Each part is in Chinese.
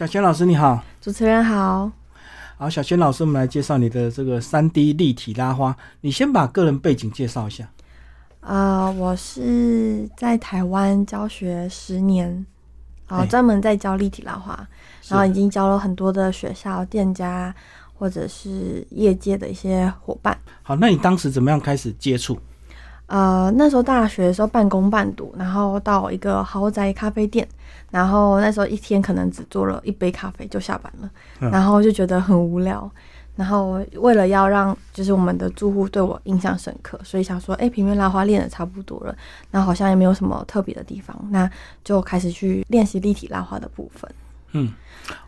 小轩老师你好，主持人好。好，小轩老师，我们来介绍你的这个三 D 立体拉花。你先把个人背景介绍一下。啊，我是在台湾教学十年，然后专门在教立体拉花，然后已经教了很多的学校、店家或者是业界的一些伙伴。好，那你当时怎么样开始接触？呃，那时候大学的时候半工半读，然后到一个豪宅咖啡店，然后那时候一天可能只做了一杯咖啡就下班了，然后就觉得很无聊。然后为了要让就是我们的住户对我印象深刻，所以想说，哎，平面拉花练的差不多了，那好像也没有什么特别的地方，那就开始去练习立体拉花的部分。嗯，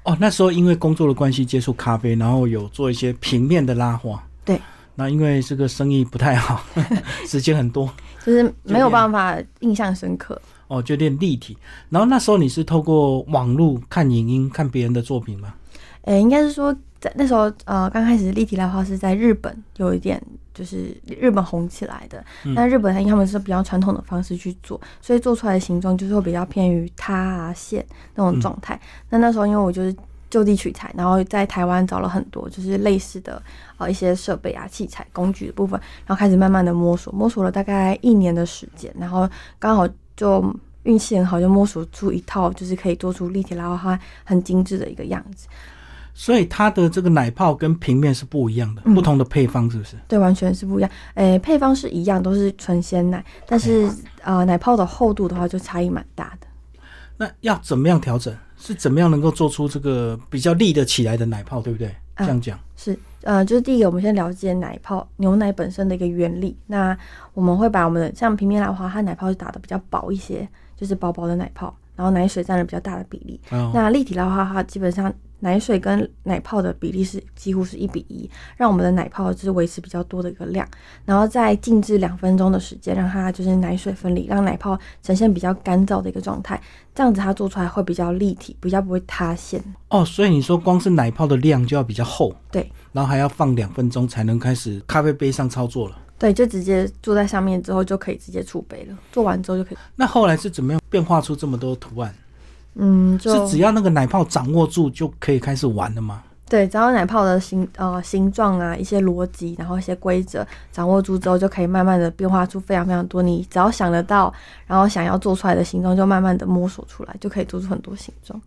哦，那时候因为工作的关系接触咖啡，然后有做一些平面的拉花。对。那因为这个生意不太好，时间很多，就是没有办法印象深刻。哦，就练立体。然后那时候你是透过网络看影音看别人的作品吗？诶，应该是说。在那时候，呃，刚开始立体的话是在日本有一点，就是日本红起来的。那日本他们是比较传统的方式去做，所以做出来的形状就是会比较偏于塌啊线那种状态。那那时候因为我就是就地取材，然后在台湾找了很多就是类似的呃一些设备啊、器材、工具的部分，然后开始慢慢的摸索，摸索了大概一年的时间，然后刚好就运气很好，就摸索出一套就是可以做出立体拉花很精致的一个样子。所以它的这个奶泡跟平面是不一样的，不同的配方是不是？对，完全是不一样。诶，配方是一样，都是纯鲜奶，但是呃，奶泡的厚度的话就差异蛮大的。那要怎么样调整？是怎么样能够做出这个比较立得起来的奶泡，对不对？这样讲是呃，就是第一个，我们先了解奶泡牛奶本身的一个原理。那我们会把我们的像平面拉花，它奶泡是打的比较薄一些，就是薄薄的奶泡，然后奶水占了比较大的比例。那立体拉花它基本上。奶水跟奶泡的比例是几乎是一比一，让我们的奶泡就是维持比较多的一个量，然后再静置两分钟的时间，让它就是奶水分离，让奶泡呈现比较干燥的一个状态，这样子它做出来会比较立体，比较不会塌陷。哦，所以你说光是奶泡的量就要比较厚，对，然后还要放两分钟才能开始咖啡杯上操作了。对，就直接坐在上面之后就可以直接储备了，做完之后就可以。那后来是怎么样变化出这么多图案？嗯，是只要那个奶泡掌握住就可以开始玩了吗？对，只要奶泡的形呃形状啊，一些逻辑，然后一些规则掌握住之后，就可以慢慢的变化出非常非常多。你只要想得到，然后想要做出来的形状，就慢慢的摸索出来，就可以做出很多形状。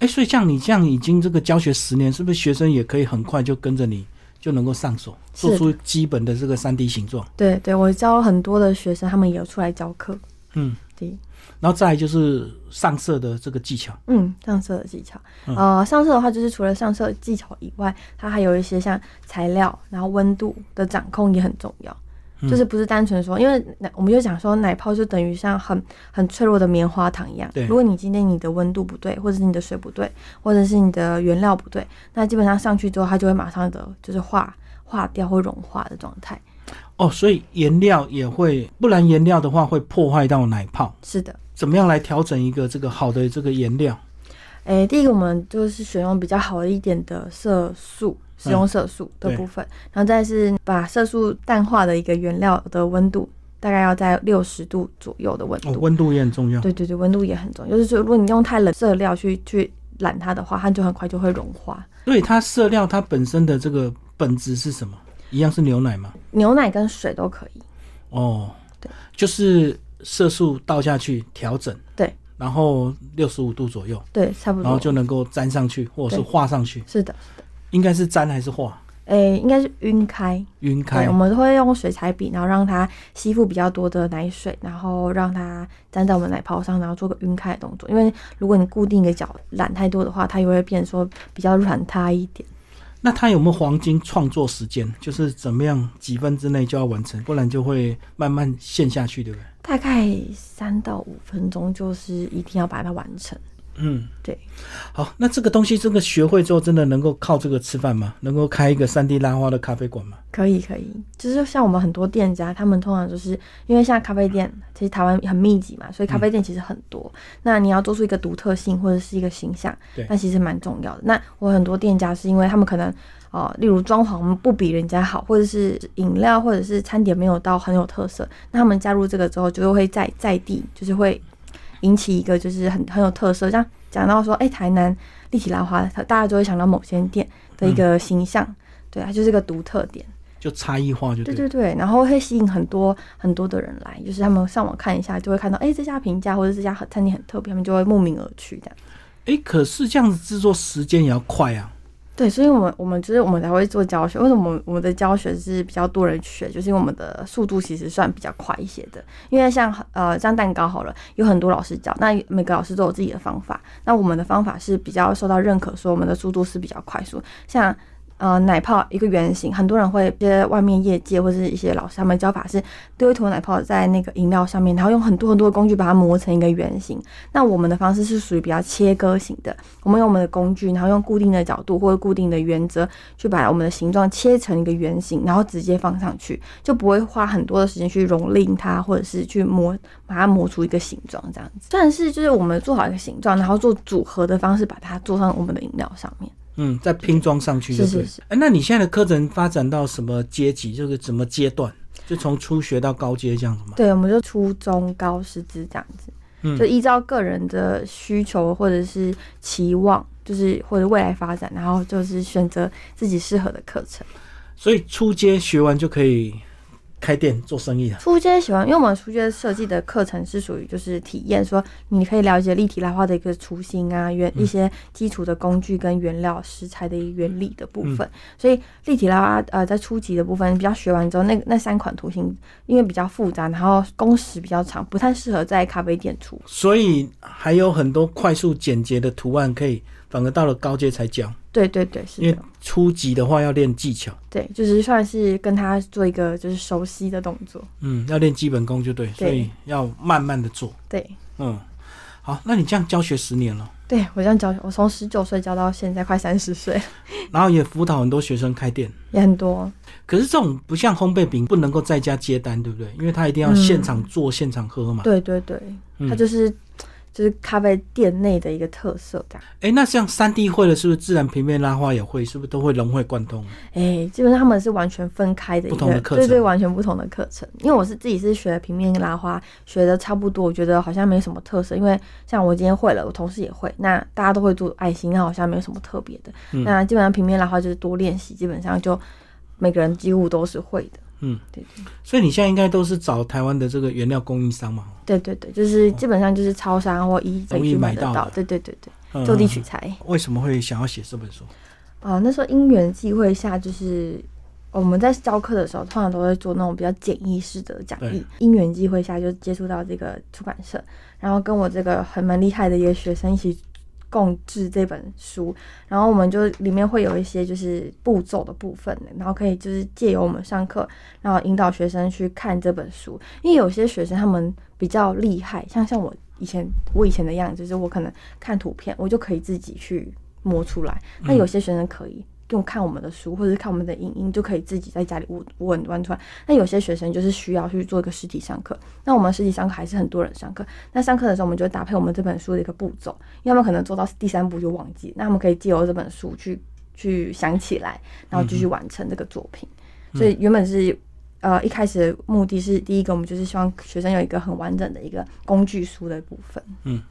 哎，所以像你这样已经这个教学十年，是不是学生也可以很快就跟着你就能够上手，做出基本的这个三 D 形状？对，对我教了很多的学生，他们也有出来教课。嗯，对。然后再就是上色的这个技巧，嗯，上色的技巧，呃，上色的话就是除了上色技巧以外，它还有一些像材料，然后温度的掌控也很重要，就是不是单纯说，因为奶我们就讲说奶泡就等于像很很脆弱的棉花糖一样，对，如果你今天你的温度不对，或者是你的水不对，或者是你的原料不对，那基本上上去之后它就会马上的就是化化掉或融化的状态。哦，所以颜料也会，不然颜料的话会破坏到奶泡。是的。怎么样来调整一个这个好的这个颜料？诶，第一个我们就是选用比较好一点的色素，使用色素的部分，然后再是把色素淡化的一个原料的温度，大概要在六十度左右的温度。温度也很重要。对对对，温度也很重要。就是说，如果你用太冷色料去去染它的话，它就很快就会融化。所以它色料它本身的这个本质是什么？一样是牛奶吗？牛奶跟水都可以。哦，对，就是。色素倒下去调整，对，然后六十五度左右，对，差不多，然后就能够粘上去，或者是画上去。是的，应该是粘还是画？诶，应该是晕开，晕开。我们都会用水彩笔，然后让它吸附比较多的奶水，然后让它粘在我们奶泡上，然后做个晕开的动作。因为如果你固定一个角染太多的话，它也会变说比较软塌一点。那它有没有黄金创作时间？就是怎么样几分之内就要完成，不然就会慢慢陷下去，对不对？大概三到五分钟，就是一定要把它完成。嗯，对。好，那这个东西，这个学会之后，真的能够靠这个吃饭吗？能够开一个三 D 拉花的咖啡馆吗？可以，可以。就是像我们很多店家，他们通常就是因为像咖啡店，其实台湾很密集嘛，所以咖啡店其实很多。那你要做出一个独特性或者是一个形象，那其实蛮重要的。那我很多店家是因为他们可能。哦，例如装潢不比人家好，或者是饮料或者是餐点没有到很有特色，那他们加入这个之后，就会在在地就是会引起一个就是很很有特色。像讲到说，哎，台南立体拉花，它大家就会想到某些店的一个形象，对，它就是个独特点。就差异化就对对对，然后会吸引很多很多的人来，就是他们上网看一下，就会看到哎这家评价或者这家餐厅很特别，他们就会慕名而去这样。哎，可是这样子制作时间也要快啊。对，所以我们我们就是我们才会做教学。为什么我们我们的教学是比较多人学？就是因为我们的速度其实算比较快一些的。因为像呃像蛋糕好了，有很多老师教，那每个老师都有自己的方法。那我们的方法是比较受到认可，说我们的速度是比较快速。像呃，奶泡一个圆形，很多人会，些外面业界或者是一些老师，他们教法是丢一坨奶泡在那个饮料上面，然后用很多很多的工具把它磨成一个圆形。那我们的方式是属于比较切割型的，我们用我们的工具，然后用固定的角度或者固定的原则去把我们的形状切成一个圆形，然后直接放上去，就不会花很多的时间去蹂躏它，或者是去磨把它磨出一个形状这样子。但是就是我们做好一个形状，然后做组合的方式把它做上我们的饮料上面。嗯，再拼装上去就是。哎，那你现在的课程发展到什么阶级？就是什么阶段？就从初学到高阶这样子吗？对，我们就初中高师资这样子。嗯，就依照个人的需求或者是期望，就是或者未来发展，然后就是选择自己适合的课程。所以初阶学完就可以。开店做生意的初阶喜欢，因为我们初阶设计的课程是属于就是体验，说你可以了解立体拉花的一个雏形啊，原一些基础的工具跟原料食材的原理的部分。所以立体拉花呃在初级的部分比较学完之后，那那三款图形因为比较复杂，然后工时比较长，不太适合在咖啡店出。所以还有很多快速简洁的图案可以。反而到了高阶才教，对对对，是因为初级的话要练技巧，对，就是算是跟他做一个就是熟悉的动作，嗯，要练基本功就对，所以要慢慢的做，对，嗯，好，那你这样教学十年了，对我这样教，我从十九岁教到现在快三十岁，然后也辅导很多学生开店，也很多，可是这种不像烘焙饼，不能够在家接单，对不对？因为他一定要现场做、现场喝嘛，对对对，他就是。就是咖啡店内的一个特色，这样。哎，那像三 D 会的，是不是自然平面拉花也会？是不是都会融会贯通？哎，基本上他们是完全分开的一个，对对，完全不同的课程。因为我是自己是学平面拉花，学的差不多，我觉得好像没什么特色。因为像我今天会了，我同事也会，那大家都会做爱心，那好像没有什么特别的。那基本上平面拉花就是多练习，基本上就每个人几乎都是会的。嗯，对对，所以你现在应该都是找台湾的这个原料供应商嘛？对对对，就是基本上就是超商或一容易买到，对对对对，就地取材。为什么会想要写这本书？啊，那时候因缘际会下，就是我们在教课的时候，通常都会做那种比较简易式的讲义。因缘际会下，就接触到这个出版社，然后跟我这个很蛮厉害的一个学生一起。共治这本书，然后我们就里面会有一些就是步骤的部分，然后可以就是借由我们上课，然后引导学生去看这本书。因为有些学生他们比较厉害，像像我以前我以前的样子，就是我可能看图片，我就可以自己去摸出来。那有些学生可以。用看我们的书或者是看我们的影音就可以自己在家里问问出来。那有些学生就是需要去做一个实体上课，那我们实体上课还是很多人上课。那上课的时候，我们就搭配我们这本书的一个步骤，因为他们可能做到第三步就忘记，那他们可以借由这本书去去想起来，然后继续完成这个作品。所以原本是呃一开始的目的是第一个，我们就是希望学生有一个很完整的一个工具书的部分。嗯。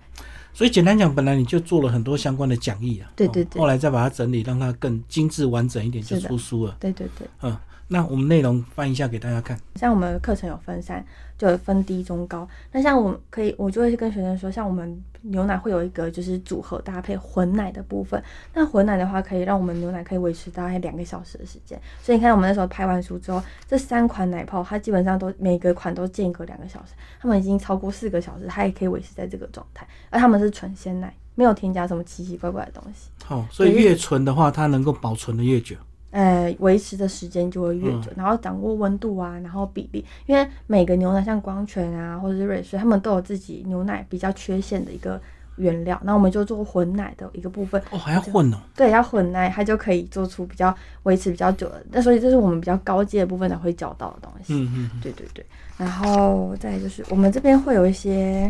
所以简单讲，本来你就做了很多相关的讲义啊，对对对，后来再把它整理，让它更精致完整一点，就出书了。对对对，嗯。那我们内容翻一下给大家看。像我们课程有分三，就有分低、中、高。那像我们可以，我就会跟学生说，像我们牛奶会有一个就是组合搭配混奶的部分。那混奶的话，可以让我们牛奶可以维持大概两个小时的时间。所以你看，我们那时候拍完书之后，这三款奶泡它基本上都每个款都间隔两个小时，它们已经超过四个小时，它也可以维持在这个状态。而它们是纯鲜奶，没有添加什么奇奇怪怪的东西。好，所以越纯的话，它能够保存的越久。呃，维持的时间就会越久，然后掌握温度啊，然后比例，因为每个牛奶像光泉啊，或者是瑞穗，他们都有自己牛奶比较缺陷的一个原料，那我们就做混奶的一个部分。哦，还要混哦？对，要混奶，它就可以做出比较维持比较久的。那所以这是我们比较高阶的部分才会教到的东西。嗯嗯，对对对。然后再就是我们这边会有一些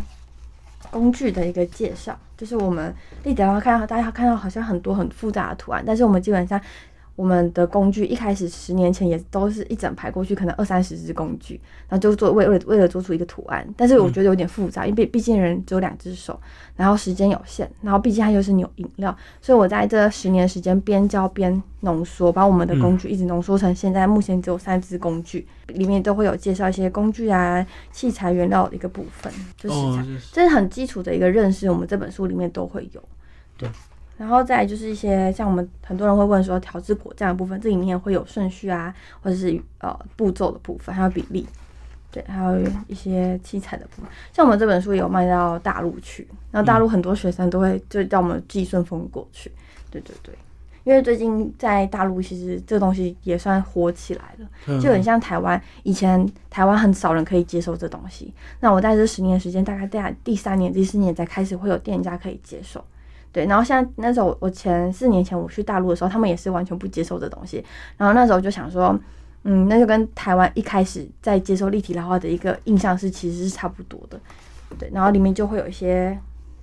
工具的一个介绍，就是我们立德的话看到大家看到好像很多很复杂的图案，但是我们基本上。我们的工具一开始十年前也都是一整排过去，可能二三十只工具，然后就做为为了为了做出一个图案，但是我觉得有点复杂，因为毕竟人只有两只手，然后时间有限，然后毕竟它又是扭饮料，所以我在这十年时间边教边浓缩，把我们的工具一直浓缩成现在目前只有三只工具，里面都会有介绍一些工具啊、器材、原料的一个部分，就是。这是很基础的一个认识，我们这本书里面都会有，对。然后再就是一些像我们很多人会问说调制果酱的部分，这里面会有顺序啊，或者是呃步骤的部分，还有比例，对，还有一些器材的部分。像我们这本书有卖到大陆去，然后大陆很多学生都会就叫我们寄顺丰过去，对对对，因为最近在大陆其实这个东西也算火起来了，就很像台湾以前台湾很少人可以接受这东西，那我在这十年时间，大概在第三年、第四年才开始会有店家可以接受。对，然后像那时候我前四年前我去大陆的时候，他们也是完全不接受这东西。然后那时候就想说，嗯，那就跟台湾一开始在接受立体拉花的一个印象是其实是差不多的。对，然后里面就会有一些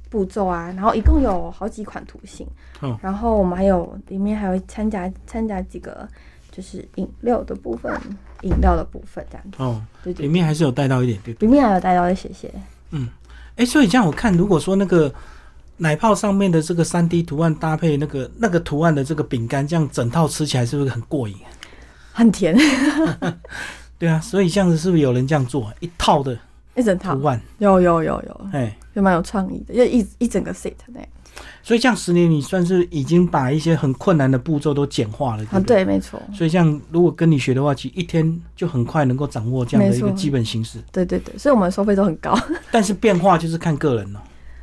步骤啊，然后一共有好几款图形。嗯。然后我们还有里面还有掺杂掺杂几个就是饮料的部分，饮料的部分这样子。哦。对对。里面还是有带到一点，对。里面还有带到一些些。嗯。哎，所以这样我看，如果说那个。奶泡上面的这个三 D 图案搭配那个那个图案的这个饼干，这样整套吃起来是不是很过瘾？很甜。对啊，所以这样子是不是有人这样做一套的？一整套图案有有有有，哎，就蛮有创意的，就一一整个 set 那样。所以这样十年，你算是已经把一些很困难的步骤都简化了。啊，对，没错。所以像如果跟你学的话，其实一天就很快能够掌握这样的一个基本形式。对对对，所以我们收费都很高。但是变化就是看个人了。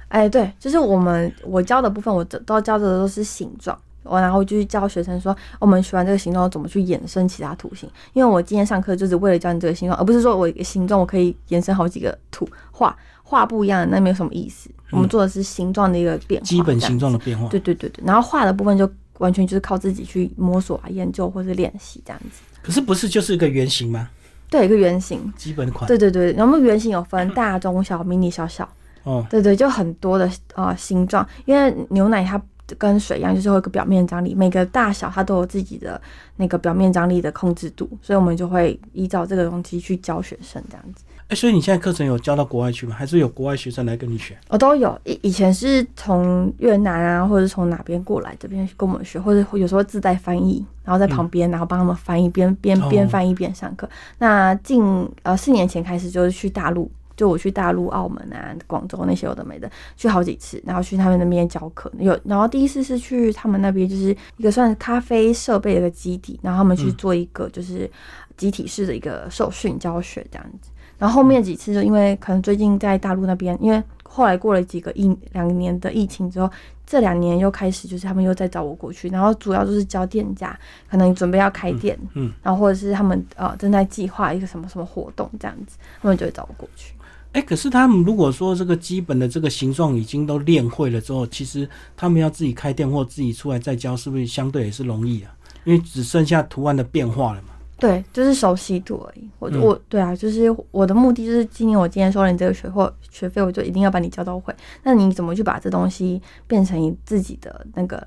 哎，对，就是我们我教的部分，我都教的都是形状，我然后就去教学生说，我们学完这个形状怎么去衍生其他图形。因为我今天上课就是为了教你这个形状，而不是说我一个形状我可以延伸好几个图画，画不一样的那没有什么意思。我们做的是形状的一个变化，基本形状的变化。对对对对，然后画的部分就完全就是靠自己去摸索啊、研究或者练习这样子。可是不是就是一个圆形吗？对，一个圆形，基本款。对对对，然后圆形有分大、中、小、迷你、小小。哦，对对，就很多的啊形状，因为牛奶它跟水一样，就是会有个表面张力，每个大小它都有自己的那个表面张力的控制度，所以我们就会依照这个东西去教学生这样子。哎，所以你现在课程有教到国外去吗？还是有国外学生来跟你学？我都有，以以前是从越南啊，或者是从哪边过来这边跟我们学，或者有时候自带翻译，然后在旁边，然后帮他们翻译，边边边翻译边上课。那近呃四年前开始就是去大陆。就我去大陆、澳门啊、广州那些有的没的，去好几次，然后去他们那边教课。有，然后第一次是去他们那边，就是一个算咖啡设备的一个基地，然后他们去做一个就是集体式的一个受训教学这样子。然后后面几次就因为可能最近在大陆那边，因为后来过了几个一两年的疫情之后，这两年又开始就是他们又在找我过去，然后主要就是教店家，可能准备要开店，嗯，然后或者是他们呃正在计划一个什么什么活动这样子，他们就会找我过去。哎，可是他们如果说这个基本的这个形状已经都练会了之后，其实他们要自己开店或自己出来再教，是不是相对也是容易啊？因为只剩下图案的变化了嘛。对，就是熟悉度而已。我我对啊，就是我的目的就是今年我今天收了你这个学或学费，我就一定要把你教到会。那你怎么去把这东西变成你自己的那个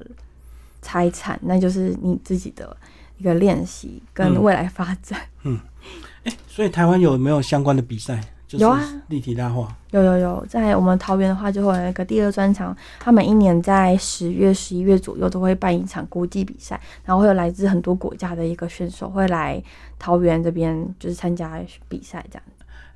财产？那就是你自己的一个练习跟未来发展。嗯，哎，所以台湾有没有相关的比赛？有啊，立体大画有有有，在我们桃园的话，就会有一个第二专场。他每一年在十月、十一月左右都会办一场国际比赛，然后会有来自很多国家的一个选手会来桃园这边，就是参加比赛这样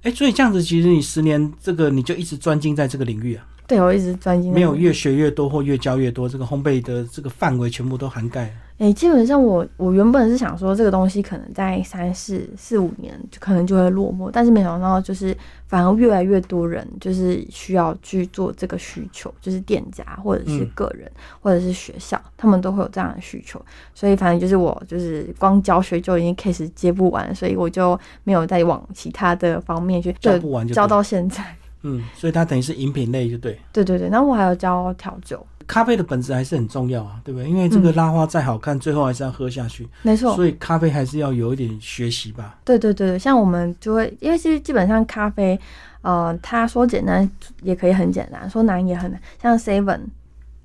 哎，所以这样子，其实你十年这个你就一直专精在这个领域啊？对，我一直专精。没有越学越多或越教越多，这个烘焙的这个范围全部都涵盖。哎，基本上我我原本是想说这个东西可能在三四四五年就可能就会落寞，但是没想到就是反而越来越多人就是需要去做这个需求，就是店家或者是个人或者是学校，他们都会有这样的需求，所以反正就是我就是光教学就已经 case 接不完，所以我就没有再往其他的方面去教不完，教到现在。嗯，所以它等于是饮品类就对。对对对，然后我还有教调酒。咖啡的本质还是很重要啊，对不对？因为这个拉花再好看，最后还是要喝下去。没错。所以咖啡还是要有一点学习吧。对对对，像我们就会，因为其实基本上咖啡，呃，他说简单也可以很简单，说难也很难。像 Seven，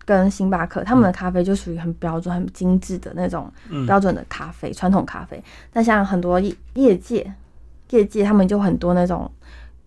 跟星巴克，他们的咖啡就属于很标准、很精致的那种嗯标准的咖啡，传统咖啡。但像很多业业界，业界他们就很多那种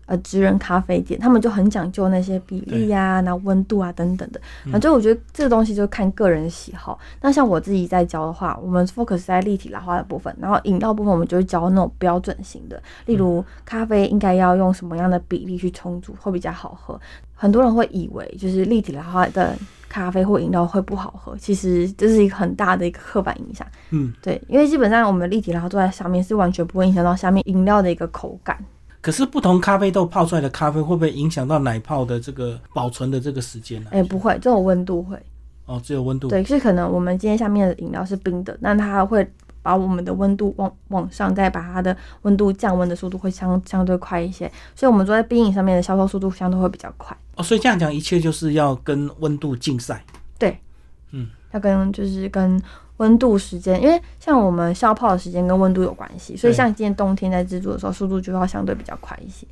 呃职人咖啡店，他们就很讲究那些比例呀、然后温度啊等等的。反正我觉得这个东西就看个人喜好。那像我自己在教的话，我们 focus 在立体拉花的部分，然后饮料部分我们就会教那种标准型的，例如咖啡应该要用什么样的比例去冲煮会比较好喝。很多人会以为就是立体拉花的咖啡或饮料会不好喝，其实这是一个很大的一个刻板印象。嗯，对，因为基本上我们立体拉花坐在上面是完全不会影响到下面饮料的一个口感。可是不同咖啡豆泡出来的咖啡会不会影响到奶泡的这个保存的这个时间呢、哎、不会，这种温度会。哦，只有温度。对，是可能我们今天下面的饮料是冰的，那它会把我们的温度往往上，再把它的温度降温的速度会相相对快一些，所以我们坐在冰饮上面的销售速度相对会比较快。哦，所以这样讲，一切就是要跟温度竞赛。对，嗯，要跟就是跟温度时间，因为像我们消泡的时间跟温度有关系，所以像今天冬天在制作的时候，速度就要相对比较快一些。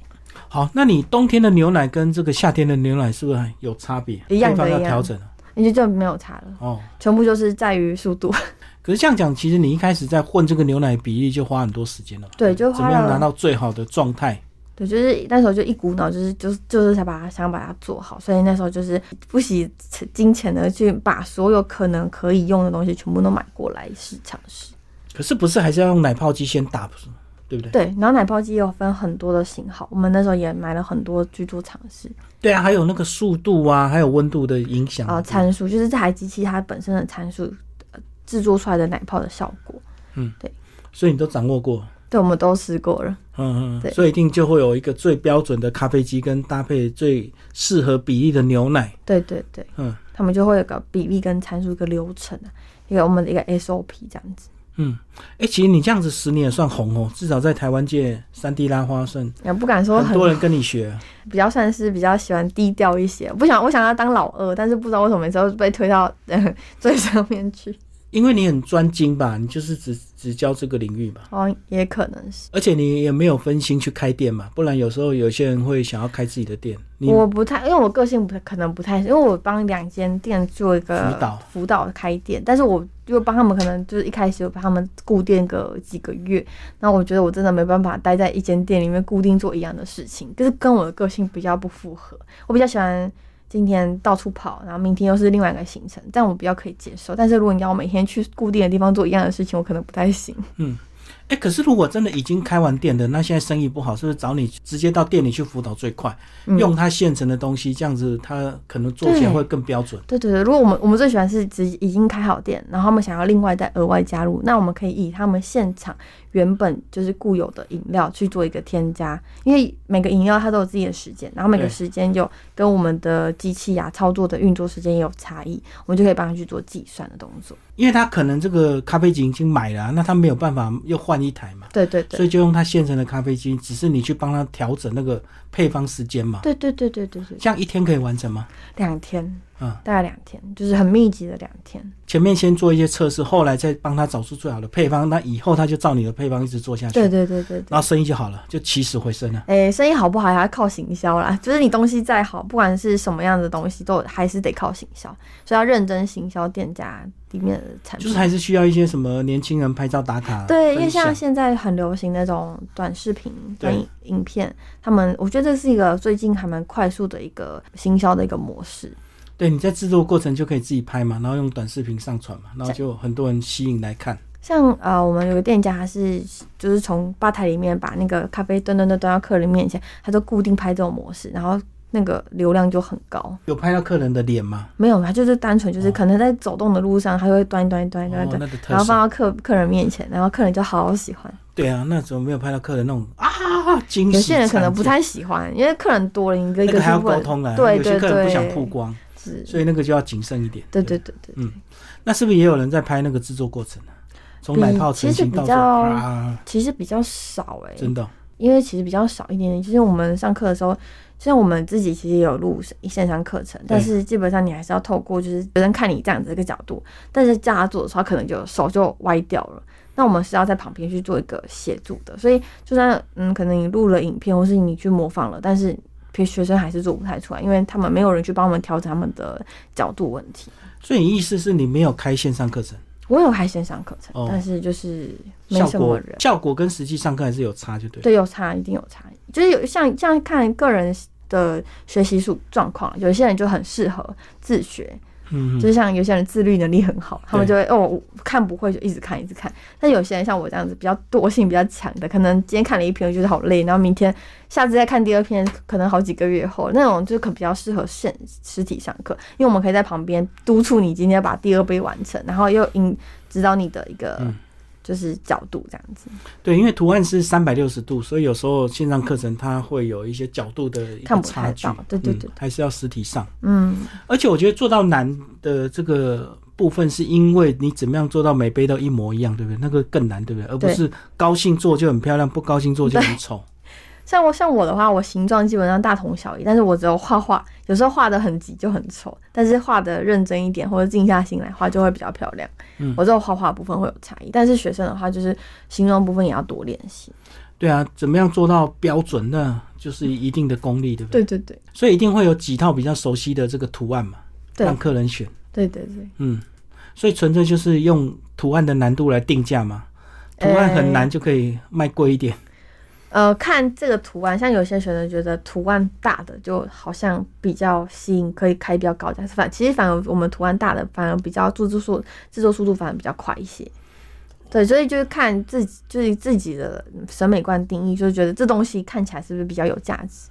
好，那你冬天的牛奶跟这个夏天的牛奶是不是有差别？一样的要一样调整啊也就就没有差了，哦。全部就是在于速度。可是这样讲，其实你一开始在混这个牛奶比例就花很多时间了。对，就花怎么样拿，到最好的状态？对，就是那时候就一股脑，就是就是就是想把它想把它做好，所以那时候就是不惜金钱的去把所有可能可以用的东西全部都买过来试尝试。可是不是还是要用奶泡机先打，不是吗？对不对？对，然后奶泡机也有分很多的型号，我们那时候也买了很多去做尝试。对啊，还有那个速度啊，还有温度的影响啊、参数就是这台机器它本身的参数，呃制作出来的奶泡的效果，嗯，对所以你都掌握过。对，我们都试过了。嗯嗯，对所以一定就会有一个最标准的咖啡机跟搭配最适合比例的牛奶。对对对，嗯他们就会有个比例跟参数一个流程啊，一个我们的一个 SOP 这样子。嗯，哎、其实你这样子十年也算红哦，至少在台湾界三 D 拉花算也不敢说很很多人跟你学啊。比较算是比较喜欢低调一些，不想我想要当老二，但是不知道为什么每次都被推到呃 最上面去。因为你很专精吧，你就是只只教这个领域吧，哦，也可能是而且你也没有分心去开店嘛，不然有时候有些人会想要开自己的店，你我不太，因为我个性不太可能不太，因为我帮两间店做一个辅导辅导开店，但是我就帮他们可能就是一开始有帮他们固定个几个月，那我觉得我真的没办法待在一间店里面固定做一样的事情，就是跟我的个性比较不符合。我比较喜欢今天到处跑，然后明天又是另外一个行程，这样我比较可以接受。但是如果你要我每天去固定的地方做一样的事情，我可能不太行。嗯哎、可是如果真的已经开完店的，那现在生意不好，是不是找你直接到店里去辅导最快？嗯用他现成的东西，这样子他可能做起来会更标准。对对对，如果我们我们最喜欢是直已经开好店，然后他们想要另外再额外加入，那我们可以以他们现场原本就是固有的饮料去做一个添加，因为每个饮料它都有自己的时间，然后每个时间有跟我们的机器啊操作的运作时间也有差异，我们就可以帮他去做计算的动作。因为他可能这个咖啡机已经买了啊、那他没有办法又换一台嘛，对对对，所以就用它现成的咖啡机，只是你去帮他调整那个配方时间嘛。对对对对对对，这样一天可以完成吗？两天，嗯，大概两天，就是很密集的两天。前面先做一些测试，后来再帮他找出最好的配方，那以后他就照你的配方一直做下去，对对对对对。然后生意就好了，就起死回生了。诶、生意好不好还要靠行销啦。就是你东西再好，不管是什么样的东西，都还是得靠行销，所以要认真行销店家里面的产品。就是还是需要一些什么年轻人拍照打卡，对，因为像现在很流行那种短视频、对短影影片，他们我觉得这是一个最近还蛮快速的一个行销的一个模式。对，你在制作过程就可以自己拍嘛，然后用短视频上传嘛，然后就很多人吸引来看。像呃，我们有个店家，他是就是从吧台里面把那个咖啡端端端端到客人面前，他都固定拍这种模式，然后那个流量就很高。有拍到客人的脸吗？没有，他就是单纯就是可能在走动的路上，他就会端一端一端一端端，然后放。到客客人面前，然后客人就好喜欢。对啊，那怎么没有拍到客人那种啊惊喜？有些人可能不太喜欢，因为客人多了，你一个一那个还要个去问沟通啊，对有些对客人不想曝光，是，所以那个就要谨慎一点。对对对对。嗯那是不是也有人在拍那个制作过程呢？从奶泡成型到比其实比较啊，其实比较少哎、真的哦因为其实比较少一点点。就是我们上课的时候，像我们自己其实也有录线上课程，但是基本上你还是要透过就是别人看你这样子一个角度，但是叫他做的时候，他可能就手就歪掉了。那我们是要在旁边去做一个协助的，所以就算嗯，可能你录了影片，或是你去模仿了，但是学生还是做不太出来，因为他们没有人去帮我们调整他们的角度问题。所以你意思是你没有开线上课程，我有开线上课程，哦但是就是没什么人。效果跟实际上课还是有差，就对。对，有差，一定有差。就是有像像看个人的学习数状况，有些人就很适合自学，就是像有些人自律能力很好，他们就会哦我看不会就一直看一直看。但有些人像我这样子比较惰性比较强的，可能今天看了一篇，我觉得好累，然后明天下次再看第二篇，可能好几个月后那种就可比较适合现实体上课，因为我们可以在旁边督促你今天把第二杯完成，然后又引指导你的一个嗯就是角度这样子。对，因为图案是三百六十度，所以有时候线上课程它会有一些角度的一看不太个差距到，对对对嗯还是要实体上。嗯，而且我觉得做到难的这个部分，是因为你怎么样做到每杯都一模一样，对不对？那个更难，对不对？而不是高兴做就很漂亮，不高兴做就很丑。像我像我的话，我形状基本上大同小异，但是我只有画画，有时候画的很急就很丑，但是画的认真一点或者静下心来画就会比较漂亮。嗯我只有画画部分会有差异，但是学生的话就是形状部分也要多练习。对啊，怎么样做到标准，那就是一定的功力，对不对？对对对所以一定会有几套比较熟悉的这个图案嘛，对让客人选。对对对，嗯，所以纯粹就是用图案的难度来定价嘛。图案很难就可以卖贵一点。呃，看这个图案，像有些学生觉得图案大的就好像比较吸引，可以开比较高价。反其实反而我们图案大的反而比较制作速制作速度反而比较快一些。对，所以就是看自己就是自己的审美观定义，就是觉得这东西看起来是不是比较有价值。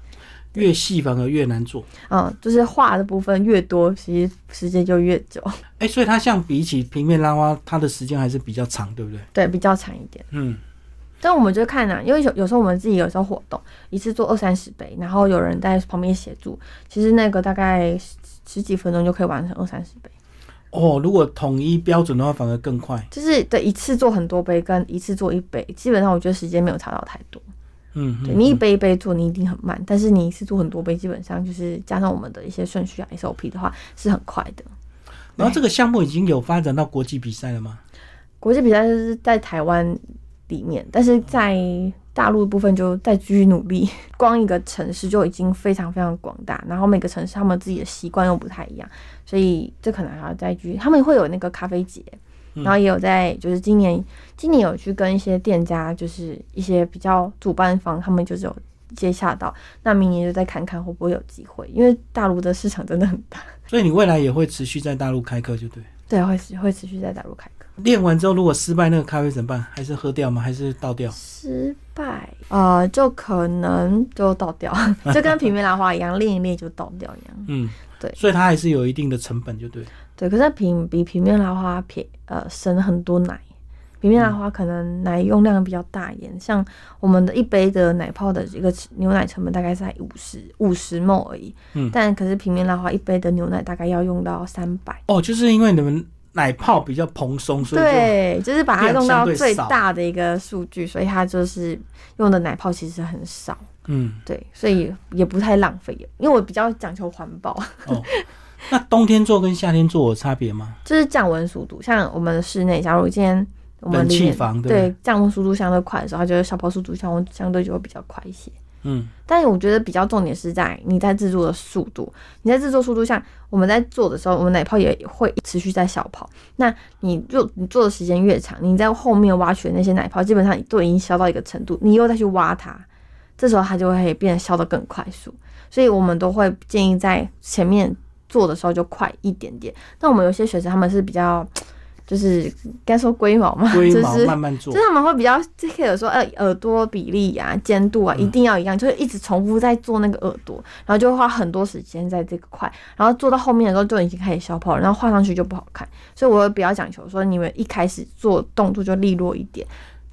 越细反而越难做。嗯，就是画的部分越多，其实时间就越久，哎、所以它像比起平面拉花，它的时间还是比较长，对不对？对，比较长一点。嗯，但我们就看啊，因为有有时候我们自己有时候活动一次做二三十杯，然后有人在旁边协助，其实那个大概十十几分钟就可以完成二三十杯。哦，如果统一标准的话，反而更快。就是对一次做很多杯跟一次做一杯，基本上我觉得时间没有差到太多。嗯，对你一杯一杯做，你一定很慢，但是你一次做很多杯，基本上就是加上我们的一些顺序啊 SOP 的话是很快的。然后这个项目已经有发展到国际比赛了吗？国际比赛就是在台湾里面，但是在大陆部分就再继续努力。光一个城市就已经非常非常广大，然后每个城市他们自己的习惯又不太一样，所以这可能还要再继续。他们会有那个咖啡节，嗯然后也有在就是今年今年有去跟一些店家，就是一些比较主办方，他们就是有接洽到，那明年就再看看会不会有机会，因为大陆的市场真的很大，所以你未来也会持续在大陆开课，就对。对，会持会持续在大陆开课。练完之后，如果失败，那个咖啡怎么办？还是喝掉吗？还是倒掉？失败，呃，就可能就倒掉，就跟平面拉花一样，练一练就倒掉一样。嗯，对所以它还是有一定的成本，就对。对，可是平比平面拉花便呃省很多奶，平面拉花可能奶用量比较大一点，像我们的一杯的奶泡的一个牛奶成本大概在五十五十 ml 而已，嗯但可是平面拉花一杯的牛奶大概要用到三百。哦，就是因为你们奶泡比较蓬松，所以对，就是把它弄到最大的一个数据，所以它就是用的奶泡其实很少。嗯对，所以也不太浪费，因为我比较讲求环保，哦。那冬天做跟夏天做有差别吗？就是降温速度。像我们的室内，假如今天我们冷气房对降温速度相对快的时候，它就是消泡速度相相对就会比较快一些。嗯但是我觉得比较重点是在你在制作的速度，你在制作速度，像我们在做的时候，我们奶泡也会持续在小泡。那你就你做的时间越长，你在后面挖取的那些奶泡，基本上都已经消到一个程度，你又再去挖它，这时候它就会变得消得更快速。所以我们都会建议在前面做的时候就快一点点。那我们有些学生他们是比较，就是该说龟毛嘛，龟毛就是慢慢做就是。他们会比较 care 说，呃，耳朵比例啊、尖度啊，嗯一定要一样，就是一直重复在做那个耳朵，然后就会花很多时间在这个块，然后做到后面的时候就已经开始消泡了，然后画上去就不好看，所以我会比较讲求说，你们一开始做动作就利落一点，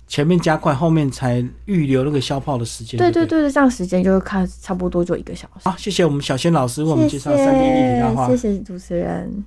前面加快，后面才预留那个消泡的时间。对对。对这样时间就会看差不多就一个小时。好，谢谢我们小仙老师为我们介绍三 D 立体拉花谢，谢谢主持人。